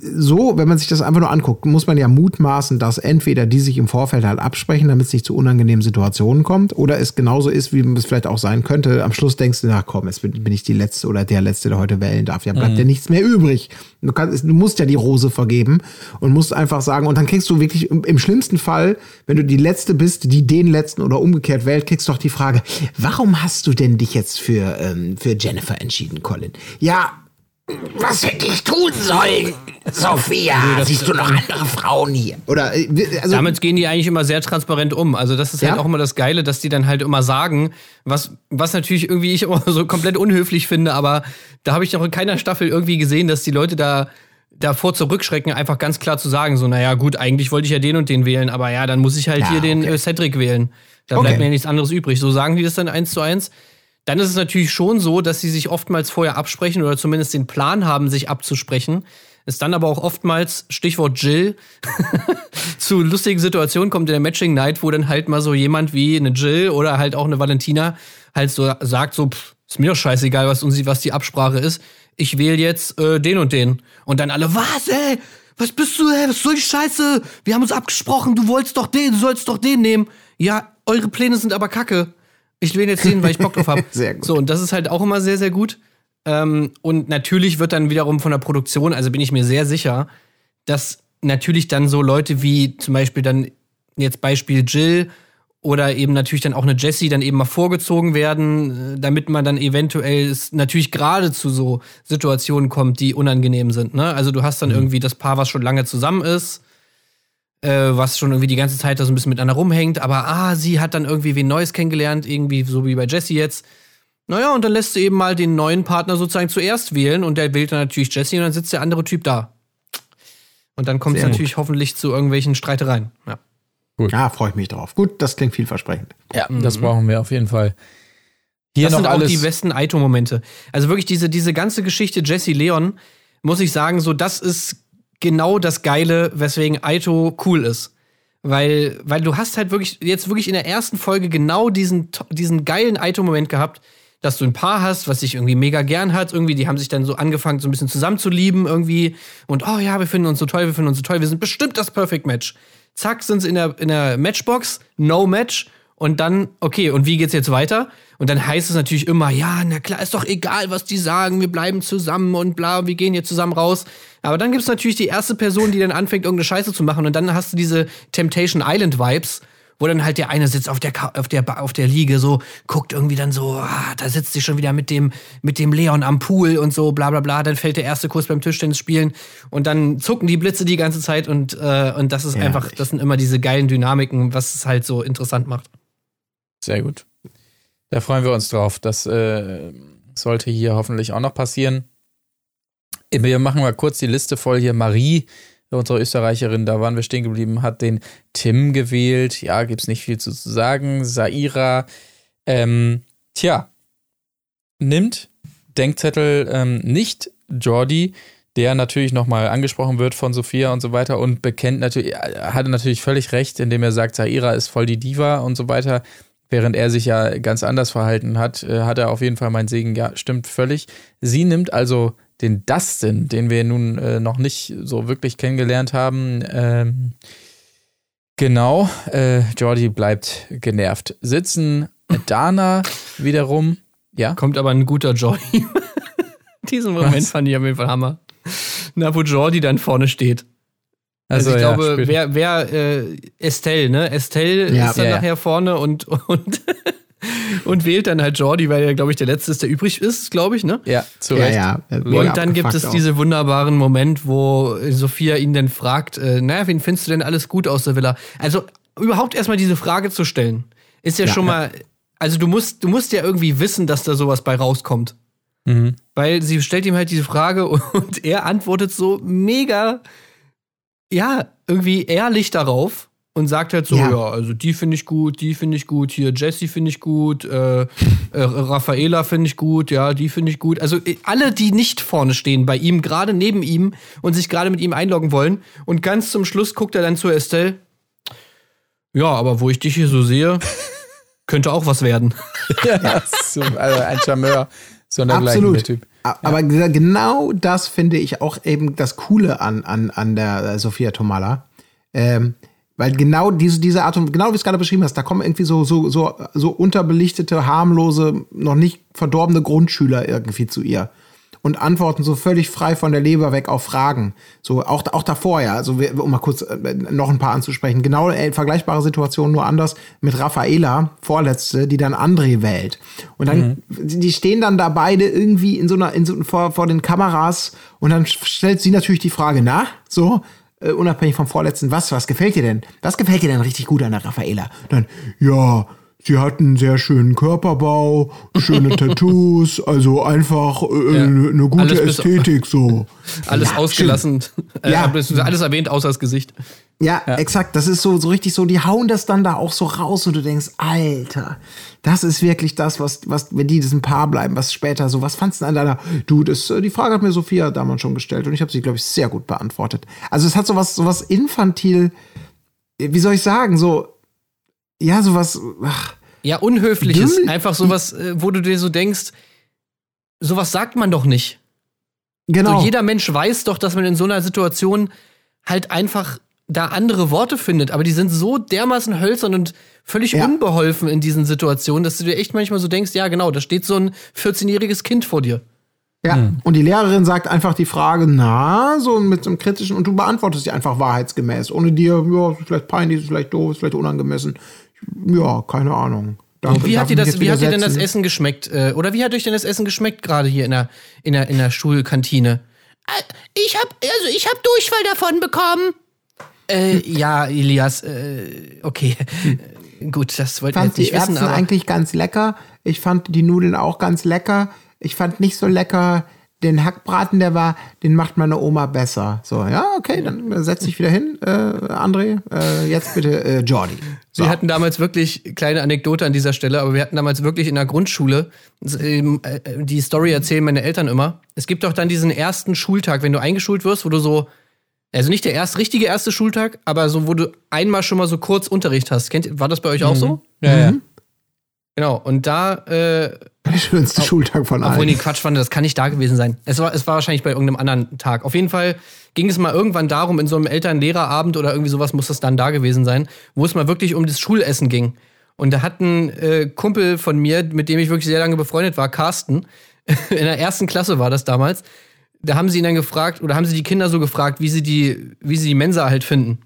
Speaker 2: so, wenn man sich das einfach nur anguckt, muss man ja mutmaßen, dass entweder die sich im Vorfeld halt absprechen, damit es nicht zu unangenehmen Situationen kommt, oder es genauso ist, wie es vielleicht auch sein könnte. Am Schluss denkst du, na komm, jetzt bin, ich die Letzte oder der Letzte, der heute wählen darf. Ja, bleibt ja nichts mehr übrig. Du, kannst, du musst ja die Rose vergeben und musst einfach sagen, und dann kriegst du wirklich im, im schlimmsten Fall, wenn du die Letzte bist, die den Letzten oder umgekehrt wählt, kriegst du doch die Frage, warum hast du denn dich jetzt für, ähm, für Jennifer entschieden, Colin? Ja, Was hätte ich tun sollen? Sophia, siehst du noch andere Frauen hier? Oder, äh, also,
Speaker 1: Damit gehen die eigentlich immer sehr transparent um. Also das ist halt
Speaker 2: Ja?
Speaker 1: auch immer das Geile, dass die dann halt immer sagen, was, was natürlich irgendwie ich immer so komplett unhöflich finde, aber da habe ich noch in keiner Staffel irgendwie gesehen, dass die Leute da davor zurückschrecken, einfach ganz klar zu sagen, so, naja, gut, eigentlich wollte ich ja den und den wählen, aber ja, dann muss ich halt
Speaker 2: Ja,
Speaker 1: hier den
Speaker 2: okay.
Speaker 1: äh, Cedric wählen. Da
Speaker 2: Okay.
Speaker 1: bleibt mir ja nichts anderes übrig. So sagen die das dann eins zu eins. Dann ist es natürlich schon so, dass sie sich oftmals vorher absprechen oder zumindest den Plan haben, sich abzusprechen. Es dann aber auch oftmals, Stichwort Jill, zu lustigen Situationen kommt in der Matching Night, wo dann halt mal so jemand wie eine Jill oder halt auch eine Valentina halt so sagt, so, pff, ist mir doch scheißegal, was, was die Absprache ist. Ich wähle jetzt äh, den und den. Und dann alle, was, ey? Was bist du, ey? Was soll die Scheiße? Wir haben uns abgesprochen, du wolltest doch den, du sollst doch den nehmen. Ja, eure Pläne sind aber kacke. Ich wähle jetzt den, weil ich Bock drauf habe.
Speaker 2: Sehr gut.
Speaker 1: So, und das ist halt auch immer sehr, sehr gut. Ähm, und natürlich wird dann wiederum von der Produktion, also bin ich mir sehr sicher, dass natürlich dann so Leute wie zum Beispiel dann jetzt Beispiel Jill oder eben natürlich dann auch eine Jessie dann eben mal vorgezogen werden, äh, damit man dann eventuell natürlich gerade zu so Situationen kommt, die unangenehm sind. Ne? Also du hast dann irgendwie das Paar, was schon lange zusammen ist, äh, was schon irgendwie die ganze Zeit da so ein bisschen miteinander rumhängt, aber ah, sie hat dann irgendwie wen Neues kennengelernt, irgendwie so wie bei Jessie jetzt. Naja, und dann lässt du eben mal den neuen Partner sozusagen zuerst wählen und der wählt dann natürlich Jessie und dann sitzt der andere Typ da. Und dann kommt es natürlich hoffentlich zu irgendwelchen Streitereien. Ja.
Speaker 2: ja, freue ich mich drauf. Gut, das klingt vielversprechend.
Speaker 6: Ja, das brauchen wir auf jeden Fall. Hier
Speaker 1: das
Speaker 6: noch
Speaker 1: sind auch
Speaker 6: alles.
Speaker 1: die besten Aito-Momente. Also wirklich diese, diese ganze Geschichte Jesse Leon, muss ich sagen, so das ist genau das Geile, weswegen Aito cool ist. Weil, weil du hast halt wirklich jetzt wirklich in der ersten Folge genau diesen, diesen geilen Aito-Moment gehabt, dass du ein Paar hast, was sich irgendwie mega gern hat. Irgendwie, die haben sich dann so angefangen, so ein bisschen zusammenzulieben irgendwie. Und oh ja, wir finden uns so toll, wir finden uns so toll, wir sind bestimmt das Perfect Match. Zack, sind sie in der, in der Matchbox, no Match. Und dann, okay, und wie geht's jetzt weiter? Und dann heißt es natürlich immer, ja, na klar, ist doch egal, was die sagen, wir bleiben zusammen und bla, wir gehen jetzt zusammen raus. Aber dann gibt's natürlich die erste Person, die dann anfängt, irgendeine Scheiße zu machen. Und dann hast du diese Temptation Island Vibes, wo dann halt der eine sitzt auf der, auf der, auf der Liege, so, guckt irgendwie dann so, ah, da sitzt sie schon wieder mit dem, mit dem Leon am Pool und so, bla, bla, bla. Dann fällt der erste Kurs beim Tischtennis spielen und dann zucken die Blitze die ganze Zeit und, äh, und das ist
Speaker 2: Ja,
Speaker 1: einfach, das sind immer diese geilen Dynamiken, was es halt so interessant macht.
Speaker 6: Sehr gut. Da freuen wir uns drauf. Das äh, sollte hier hoffentlich auch noch passieren. Wir machen mal kurz die Liste voll hier. Marie, unsere Österreicherin, da waren wir stehen geblieben, hat den Tim gewählt. Ja, gibt's nicht viel zu sagen. Saira, ähm, tja, nimmt Denkzettel ähm, nicht Jordi, der natürlich nochmal angesprochen wird von Sophia und so weiter und bekennt natürlich, er hatte natürlich völlig recht, indem er sagt, Saira ist voll die Diva und so weiter. Während er sich ja ganz anders verhalten hat, äh, hat er auf jeden Fall meinen Segen, ja, stimmt völlig. Sie nimmt also den Dustin, den wir nun äh, noch nicht so wirklich kennengelernt haben. Ähm, genau, äh, Jordi bleibt genervt sitzen. Dana wiederum, ja,
Speaker 1: Kommt aber ein guter Jordi. Diesen Moment
Speaker 6: Was?
Speaker 1: fand ich auf jeden Fall Hammer. Na, wo Jordi dann vorne steht. Also, ich
Speaker 6: ja,
Speaker 1: glaube,
Speaker 6: spät-
Speaker 1: wer, wer äh, Estelle, ne? Estelle
Speaker 2: Ja.
Speaker 1: ist dann
Speaker 6: Ja, ja.
Speaker 1: nachher vorne und, und, und wählt dann halt Jordi, weil er, glaube ich, der Letzte ist, der übrig ist, glaube ich, ne?
Speaker 6: ja, zu
Speaker 2: Ja,
Speaker 6: Recht.
Speaker 2: ja. äh,
Speaker 1: Und dann gibt es diese wunderbaren Moment, wo Sophia ihn dann fragt, äh, naja, wen findest du denn alles gut aus der Villa? Also überhaupt erstmal diese Frage zu stellen, ist ja,
Speaker 2: Ja,
Speaker 1: schon mal, also du musst, du musst ja irgendwie wissen, dass da sowas bei rauskommt.
Speaker 6: Mhm.
Speaker 1: Weil sie stellt ihm halt diese Frage und er antwortet so mega, ja, irgendwie ehrlich darauf und sagt halt so, ja,
Speaker 2: Ja.
Speaker 1: also die finde ich gut, die finde ich gut, hier Jessie finde ich gut, äh, äh, Raffaela finde ich gut, ja, die finde ich gut. Also äh, alle, die nicht vorne stehen bei ihm, gerade neben ihm und sich gerade mit ihm einloggen wollen. Und ganz zum Schluss guckt er dann zu Estelle. Ja, aber wo ich dich hier so sehe, könnte auch was werden.
Speaker 6: Ja, so, also ein Charmeur, so ein
Speaker 2: Absolut.
Speaker 6: Typ.
Speaker 2: Aber ge- genau das finde ich auch eben das Coole an, an, an der äh, Sophia Tomala. Ähm, weil genau diese, diese Art und genau wie du es gerade beschrieben hast, da kommen irgendwie so, so, so, so unterbelichtete, harmlose, noch nicht verdorbene Grundschüler irgendwie zu ihr. Und antworten so völlig frei von der Leber weg auf Fragen. So auch, auch davor, ja. Also um mal kurz äh, noch ein paar anzusprechen. Genau äh, vergleichbare Situation, nur anders mit Raffaela, vorletzte, die dann André wählt. Und dann, die stehen dann da beide irgendwie in so einer, in so, vor, vor den Kameras und dann stellt sie natürlich die Frage, na, so, äh, unabhängig vom vorletzten, was, was gefällt dir denn? Was gefällt dir denn richtig gut an der Raffaela? Dann, ja, sie hat einen sehr schönen Körperbau, schöne Tattoos, also einfach äh,
Speaker 1: Ja.
Speaker 2: eine ne gute
Speaker 1: Alles bis-
Speaker 2: Ästhetik so.
Speaker 1: Alles
Speaker 2: Ja,
Speaker 1: ausgelassen. Äh,
Speaker 2: Ja.
Speaker 1: alles alles erwähnt, außer das Gesicht.
Speaker 2: Ja, exakt. Das ist so, so richtig so, die hauen das dann da auch so raus und du denkst, Alter, das ist wirklich das, was, was, wenn die diesem Paar bleiben, was später so, was fandst du denn an deiner, du, das, äh, die Frage hat mir Sophia damals schon gestellt und ich habe sie, glaube ich, sehr gut beantwortet. Also es hat sowas, sowas infantil, wie soll ich sagen, so, ja, sowas, ach,
Speaker 1: Ja, unhöfliches.
Speaker 2: Dümmel-
Speaker 1: Einfach sowas, äh, wo du dir so denkst, sowas sagt man doch nicht.
Speaker 2: genau.
Speaker 1: So, jeder Mensch weiß doch, dass man in so einer Situation halt einfach da andere Worte findet, aber die sind so dermaßen hölzern und völlig
Speaker 2: Ja.
Speaker 1: unbeholfen in diesen Situationen, dass du dir echt manchmal so denkst, ja genau, da steht so ein 14-jähriges Kind vor dir.
Speaker 2: Ja, und die Lehrerin sagt einfach die Frage, na, so mit so einem kritischen, und du beantwortest sie einfach wahrheitsgemäß, ohne dir, ja, ist vielleicht peinlich, ist vielleicht doof, ist vielleicht unangemessen. Ja, keine Ahnung. Darf-
Speaker 1: Wie hat dir
Speaker 2: ich
Speaker 1: das, wie hat dir denn das? Essen geschmeckt? Äh, Oder wie hat euch denn das Essen geschmeckt gerade hier in der, in der, in der Schulkantine? Ich hab, also ich hab Durchfall davon bekommen. Äh, ja, Elias, äh, okay. Gut, das wollte
Speaker 2: Ich
Speaker 1: ich
Speaker 2: fand
Speaker 1: jetzt
Speaker 2: die
Speaker 1: nicht wissen,
Speaker 2: Erbsen
Speaker 1: aber.
Speaker 2: eigentlich ganz lecker. Ich fand die Nudeln auch ganz lecker. Ich fand nicht so lecker den Hackbraten, der war, den macht meine Oma besser. So, ja, okay, dann setz dich wieder hin, äh, André. Äh, jetzt bitte äh, Jordi. So.
Speaker 1: Wir hatten damals wirklich, kleine Anekdote an dieser Stelle, aber wir hatten damals wirklich in der Grundschule, ähm, äh, die Story erzählen meine Eltern immer. Es gibt doch dann diesen ersten Schultag, wenn du eingeschult wirst, wo du so, also nicht der erst richtige erste Schultag, aber so, wo du einmal schon mal so kurz Unterricht hast. Kennt, war das bei euch auch so?
Speaker 6: Ja, ja.
Speaker 1: Genau, und da, äh,
Speaker 2: der schönste Schultag von
Speaker 1: obwohl,
Speaker 2: allen.
Speaker 1: nee, Quatsch fand, das kann nicht da gewesen sein. Es war, es war wahrscheinlich bei irgendeinem anderen Tag. Auf jeden Fall ging es mal irgendwann darum, in so einem Eltern-Lehrerabend oder irgendwie sowas muss das dann da gewesen sein, wo es mal wirklich um das Schulessen ging. Und da hat ein äh, Kumpel von mir, mit dem ich wirklich sehr lange befreundet war, Carsten, in der ersten Klasse war das damals, da haben sie ihn dann gefragt, oder haben sie die Kinder so gefragt, wie sie die, wie sie die Mensa halt finden.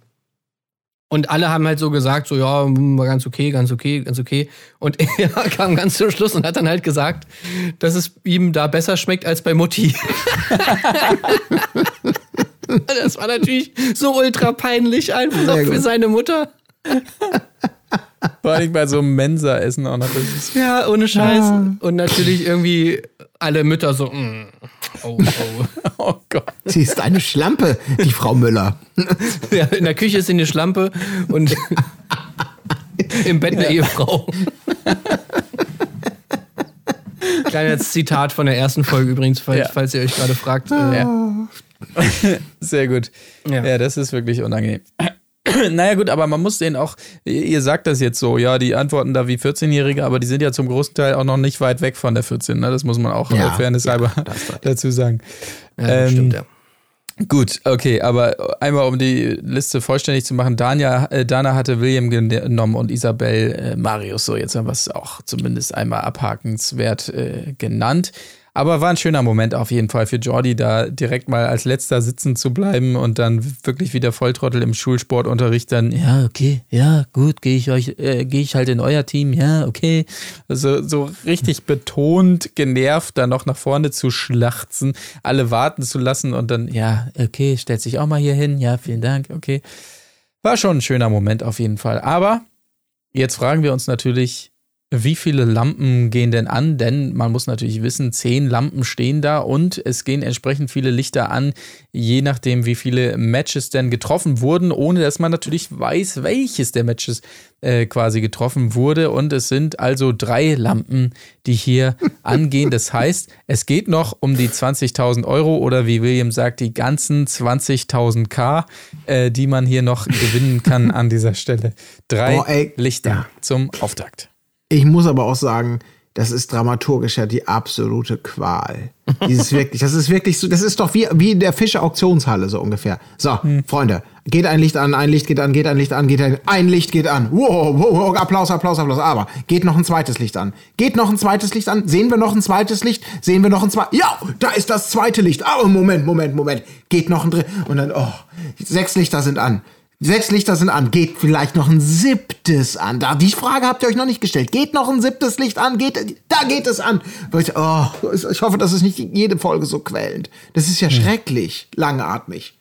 Speaker 1: Und alle haben halt so gesagt, so, ja, war ganz okay, ganz okay, ganz okay. Und er kam ganz zum Schluss und hat dann halt gesagt, dass es ihm da besser schmeckt als bei Mutti. das war natürlich so ultra peinlich einfach für seine Mutter.
Speaker 6: Vor allem bei so einem Mensa-Essen auch noch. Das ist
Speaker 1: Ja, ohne Scheiß. Und natürlich irgendwie alle Mütter so, mm, oh, oh.
Speaker 6: oh Gott.
Speaker 2: Sie ist eine Schlampe, die Frau Müller.
Speaker 1: Ja, in der Küche ist sie eine Schlampe und im Bett eine Ehefrau. Kleines Zitat von der ersten Folge übrigens, falls,
Speaker 6: Ja.
Speaker 1: falls ihr euch gerade fragt. Äh,
Speaker 6: Sehr gut.
Speaker 1: Ja.
Speaker 6: Ja. das ist wirklich unangenehm. naja, gut, aber man muss denen auch, ihr sagt das jetzt so, ja, die antworten da wie 14-Jährige, aber die sind ja zum großen Teil auch noch nicht weit weg von der 14, ne? Das muss man auch
Speaker 2: Ja,
Speaker 6: ja, Fairness
Speaker 2: ja,
Speaker 6: halber dazu sagen.
Speaker 1: ja,
Speaker 6: Ähm,
Speaker 1: stimmt, ja.
Speaker 6: Gut, okay, aber einmal um die Liste vollständig zu machen, Dania, äh, Dana hatte William genommen und Isabel äh, Marius, so jetzt haben wir es auch zumindest einmal abhakenswert äh, genannt. Aber war ein schöner Moment auf jeden Fall für Jordi, da direkt mal als letzter sitzen zu bleiben und dann wirklich wieder Volltrottel im Schulsportunterricht dann, ja, okay, ja, gut, gehe ich euch, äh, gehe ich halt in euer Team, ja, okay. Also so richtig betont, genervt, da noch nach vorne zu schlachzen, alle warten zu lassen und dann, ja, okay, stellt sich auch mal hier hin, ja, vielen Dank, okay. War schon ein schöner Moment auf jeden Fall. Aber jetzt fragen wir uns natürlich, wie viele Lampen gehen denn an? Denn man muss natürlich wissen, zehn Lampen stehen da und es gehen entsprechend viele Lichter an, je nachdem, wie viele Matches denn getroffen wurden, ohne dass man natürlich weiß, welches der Matches äh, quasi getroffen wurde. Und es sind also drei Lampen, die hier angehen. Das heißt, es geht noch um die 20.000 Euro oder wie William sagt, die ganzen 20.000 K, äh, die man hier noch gewinnen kann an dieser Stelle. Drei
Speaker 2: ey.
Speaker 6: Lichter zum Auftakt.
Speaker 2: Ich muss aber auch sagen, das ist dramaturgisch ja die absolute Qual. Dieses wirklich, das ist wirklich so, das ist doch wie, wie in der Fische-Auktionshalle so ungefähr. So, Freunde, geht ein Licht an, ein Licht geht an, geht ein Licht an, geht ein, ein Licht geht an. Wow, wow, wow, Applaus, Applaus, Applaus. Aber geht noch ein zweites Licht an. Geht noch ein zweites Licht an. Sehen wir noch ein zweites Licht? Sehen wir noch ein zweites? Ja, da ist das zweite Licht. Aber Moment, Moment, Moment. Geht noch ein drittes. Und dann, oh, sechs Lichter sind an. Sechs Lichter sind an. Geht vielleicht noch ein siebtes an? Da, die Frage habt ihr euch noch nicht gestellt. Geht noch ein siebtes Licht an? Geht, da geht es an. Ich, oh, ich hoffe, das ist nicht jede Folge so quälend. Das ist ja schrecklich langatmig.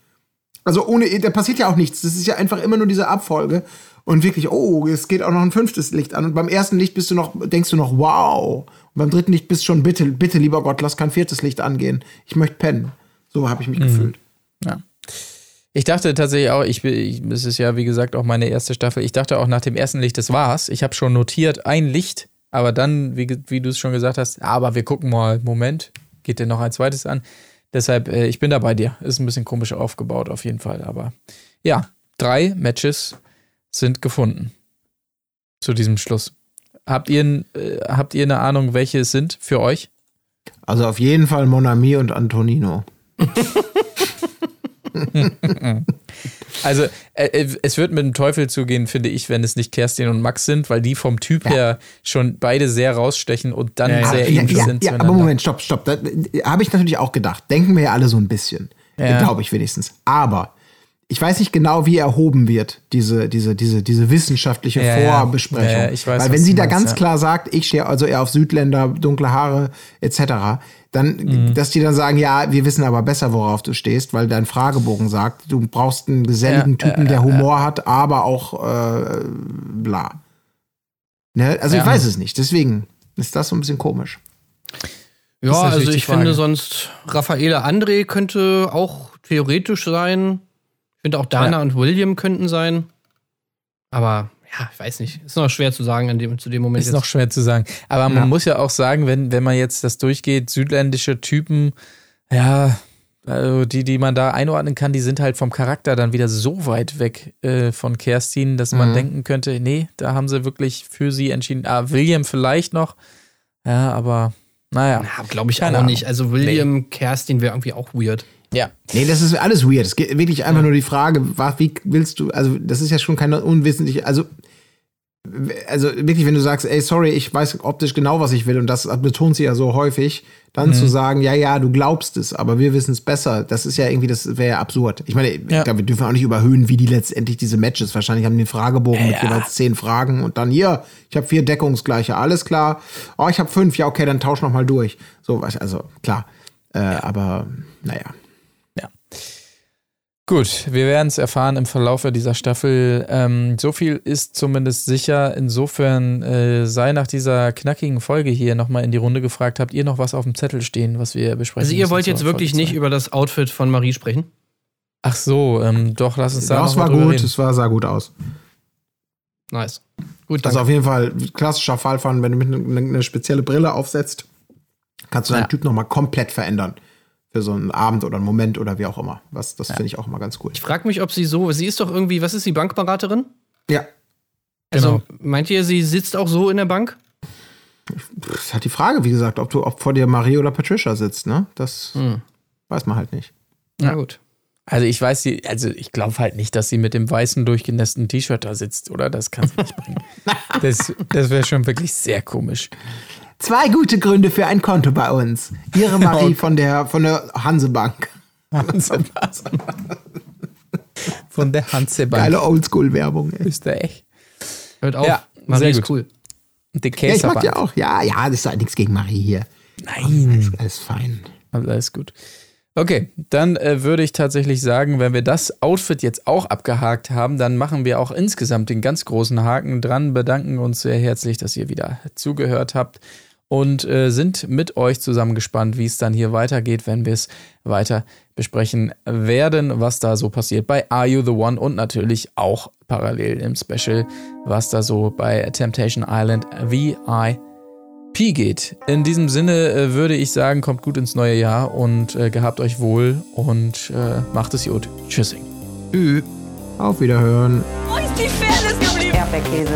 Speaker 2: Also ohne, da passiert ja auch nichts. Das ist ja einfach immer nur diese Abfolge. Und wirklich, oh, es geht auch noch ein fünftes Licht an. Und beim ersten Licht bist du noch, denkst du noch, wow. Und beim dritten Licht bist du schon, bitte, bitte, lieber Gott, lass kein viertes Licht angehen. Ich möchte pennen. So habe ich mich gefühlt.
Speaker 6: Ja. Ich dachte tatsächlich auch, ich, ich, es ist ja wie gesagt auch meine erste Staffel, ich dachte auch nach dem ersten Licht, das war's. Ich habe schon notiert, ein Licht, aber dann, wie, wie du es schon gesagt hast, aber wir gucken mal, Moment, geht denn noch ein zweites an? Deshalb, äh, ich bin da bei dir. Ist ein bisschen komisch aufgebaut auf jeden Fall, aber ja, drei Matches sind gefunden zu diesem Schluss. Habt ihr, äh, habt ihr eine Ahnung, welche es sind für euch?
Speaker 2: Also auf jeden Fall Monami und Antonino.
Speaker 6: Also, äh, äh, es wird mit dem Teufel zugehen, finde ich, wenn es nicht Kerstin und Max sind, weil die vom Typ her schon beide sehr rausstechen und dann
Speaker 1: Ja, ja.
Speaker 6: sehr
Speaker 2: ja,
Speaker 6: ähnlich
Speaker 2: ja,
Speaker 6: sind
Speaker 2: ja, aber. Moment, stopp, stopp. Da habe ich natürlich auch gedacht. Denken wir ja alle so ein bisschen.
Speaker 6: Ja.
Speaker 2: Glaube ich wenigstens. Aber ich weiß nicht genau, wie erhoben wird, diese, diese, diese, diese wissenschaftliche
Speaker 6: Ja, ja.
Speaker 2: Vorbesprechung.
Speaker 6: Ja, ja, weiß,
Speaker 2: Weil wenn sie da
Speaker 6: meinst,
Speaker 2: ganz
Speaker 6: ja.
Speaker 2: klar sagt, ich stehe also eher auf Südländer, dunkle Haare etc., dann,
Speaker 6: Mhm.
Speaker 2: dass die dann sagen, ja, wir wissen aber besser, worauf du stehst, weil dein Fragebogen sagt, du brauchst einen geselligen
Speaker 6: Ja,
Speaker 2: Typen, der Humor hat, aber auch äh, bla. Ne? Also
Speaker 6: Ja.
Speaker 2: ich weiß es nicht. Deswegen ist das so ein bisschen komisch.
Speaker 1: Ja, also ich finde sonst, Raffaele André könnte auch theoretisch sein. Ich finde auch Dana
Speaker 6: Ja.
Speaker 1: und William könnten sein. Aber ja, ich weiß nicht. Ist noch schwer zu sagen an dem, zu dem Moment.
Speaker 6: Ist noch schwer zu sagen. Aber man
Speaker 2: Ja.
Speaker 6: muss ja auch sagen, wenn, wenn man jetzt das durchgeht, südländische Typen, ja, also die, die man da einordnen kann, die sind halt vom Charakter dann wieder so weit weg äh, von Kerstin, dass man
Speaker 2: Mhm.
Speaker 6: denken könnte, nee, da haben sie wirklich für sie entschieden. Ah, William vielleicht noch. Ja, aber naja.
Speaker 1: Ja, glaube ich auch
Speaker 6: Ahnung.
Speaker 1: nicht. Also William, Kerstin wäre irgendwie auch weird.
Speaker 6: Ja.
Speaker 2: Nee, das ist alles weird. Es geht wirklich einfach nur die Frage, wie willst du, also das ist ja schon keine unwissentliche, also also wirklich, wenn du sagst, ey, sorry, ich weiß optisch genau, was ich will, und das betont sie ja so häufig, dann zu sagen, ja, ja, du glaubst es, aber wir wissen es besser, das ist ja irgendwie, das wäre ja absurd. Ich meine,
Speaker 6: Ja.
Speaker 2: ich glaube, wir dürfen auch nicht überhöhen, wie die letztendlich diese Matches, wahrscheinlich haben die einen Fragebogen mit jeweils zehn Fragen und dann hier, ich habe vier Deckungsgleiche, alles klar. Oh, ich habe fünf, ja, okay, dann tausch noch mal durch. So, was- also klar. Äh, aber naja.
Speaker 6: Gut, wir werden es erfahren im Verlaufe dieser Staffel. Ähm, so viel ist zumindest sicher. Insofern äh, sei nach dieser knackigen Folge hier nochmal in die Runde gefragt, habt ihr noch was auf dem Zettel stehen, was wir besprechen
Speaker 1: Also ihr wollt jetzt wirklich nicht über das Outfit von Marie sprechen?
Speaker 6: Ach so, ähm, doch, lass uns da
Speaker 2: Das war gut,
Speaker 6: reden.
Speaker 2: es war, sah gut aus.
Speaker 1: Nice. Gut,
Speaker 2: Das ist
Speaker 1: danke.
Speaker 2: auf jeden Fall ein klassischer Fall von, wenn du mit eine, eine spezielle Brille aufsetzt, kannst du deinen
Speaker 6: Ja.
Speaker 2: Typ nochmal komplett verändern. Für so einen Abend oder einen Moment oder wie auch immer. Was, das finde ich auch immer ganz cool.
Speaker 1: Ich frage mich, ob sie so, sie ist doch irgendwie, was ist sie, Bankberaterin?
Speaker 2: Ja,
Speaker 1: Also meint ihr, sie sitzt auch so in der Bank?
Speaker 2: das ist halt die Frage, wie gesagt, ob du ob vor dir Marie oder Patricia sitzt, ne? Das
Speaker 1: Hm.
Speaker 2: weiß man halt nicht.
Speaker 1: Na gut.
Speaker 6: Also ich weiß, die, also ich glaube halt nicht, dass sie mit dem weißen durchgenässten T-Shirt da sitzt, oder? Das kann sie nicht bringen. Das, das wäre schon wirklich sehr komisch.
Speaker 2: Zwei gute Gründe für ein Konto bei uns. Ihre Marie von der, von der Hansebank.
Speaker 6: Von der Hansebank
Speaker 2: Geile Oldschool-Werbung. ey.
Speaker 6: Österreich.
Speaker 1: Hört auf.
Speaker 6: Ja,
Speaker 1: Marie
Speaker 6: sehr
Speaker 1: ist cool.
Speaker 6: Die
Speaker 2: Ja, ich mag die auch. Ja, ja, das ist halt nichts gegen Marie hier.
Speaker 6: Nein.
Speaker 2: Alles, alles fein.
Speaker 6: Alles gut. Okay, dann äh, würde ich tatsächlich sagen, wenn wir das Outfit jetzt auch abgehakt haben, dann machen wir auch insgesamt den ganz großen Haken dran, bedanken uns sehr herzlich, dass ihr wieder zugehört habt und äh, sind mit euch zusammen gespannt, wie es dann hier weitergeht, wenn wir es weiter besprechen werden, was da so passiert bei Are You the One und natürlich auch parallel im Special, was da so bei Temptation Island VIP geht. In diesem Sinne äh, würde ich sagen, kommt gut ins neue Jahr und äh, gehabt euch wohl und äh, macht es gut. Tschüssing.
Speaker 1: Tschüss.
Speaker 2: Auf Wiederhören.
Speaker 3: Wo ist die Fairness geblieben?
Speaker 4: Erdbeerkäse.